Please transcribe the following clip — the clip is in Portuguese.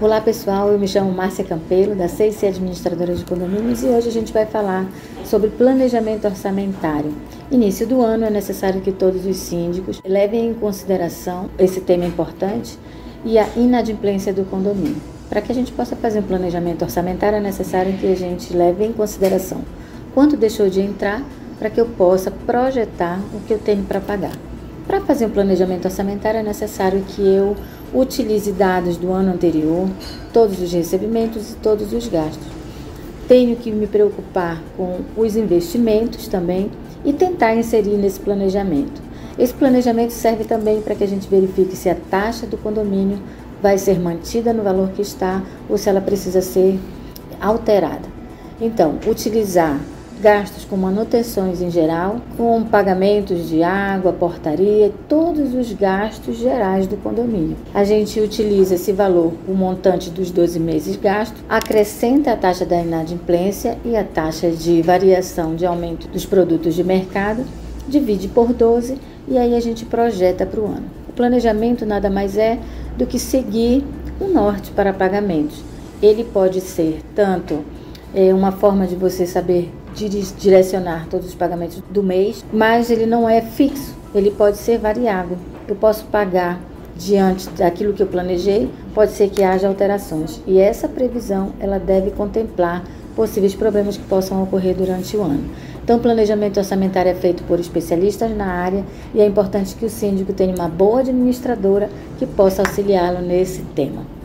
Olá pessoal, eu me chamo Márcia Campelo, da CIC Administradora de Condomínios, e hoje a gente vai falar sobre planejamento orçamentário. Início do ano é necessário que todos os síndicos levem em consideração esse tema importante e a inadimplência do condomínio. Para que a gente possa fazer um planejamento orçamentário, é necessário que a gente leve em consideração quanto deixou de entrar para que eu possa projetar o que eu tenho para pagar. Para fazer um planejamento orçamentário é necessário que eu utilize dados do ano anterior, todos os recebimentos e todos os gastos. Tenho que me preocupar com os investimentos também e tentar inserir nesse planejamento. Esse planejamento serve também para que a gente verifique se a taxa do condomínio vai ser mantida no valor que está ou se ela precisa ser alterada. Então, utilizar gastos com manutenções em geral, com pagamentos de água, portaria, todos os gastos gerais do condomínio. A gente utiliza esse valor, o montante dos 12 meses gastos, acrescenta a taxa da inadimplência e a taxa de variação de aumento dos produtos de mercado, divide por 12 e aí a gente projeta para o ano. O planejamento nada mais é do que seguir o norte para pagamentos. Ele pode ser tanto é, uma forma de você saber direcionar todos os pagamentos do mês, mas ele não é fixo, ele pode ser variável. Eu posso pagar diante daquilo que eu planejei, pode ser que haja alterações. E essa previsão, ela deve contemplar possíveis problemas que possam ocorrer durante o ano. Então, o planejamento orçamentário é feito por especialistas na área e é importante que o síndico tenha uma boa administradora que possa auxiliá-lo nesse tema.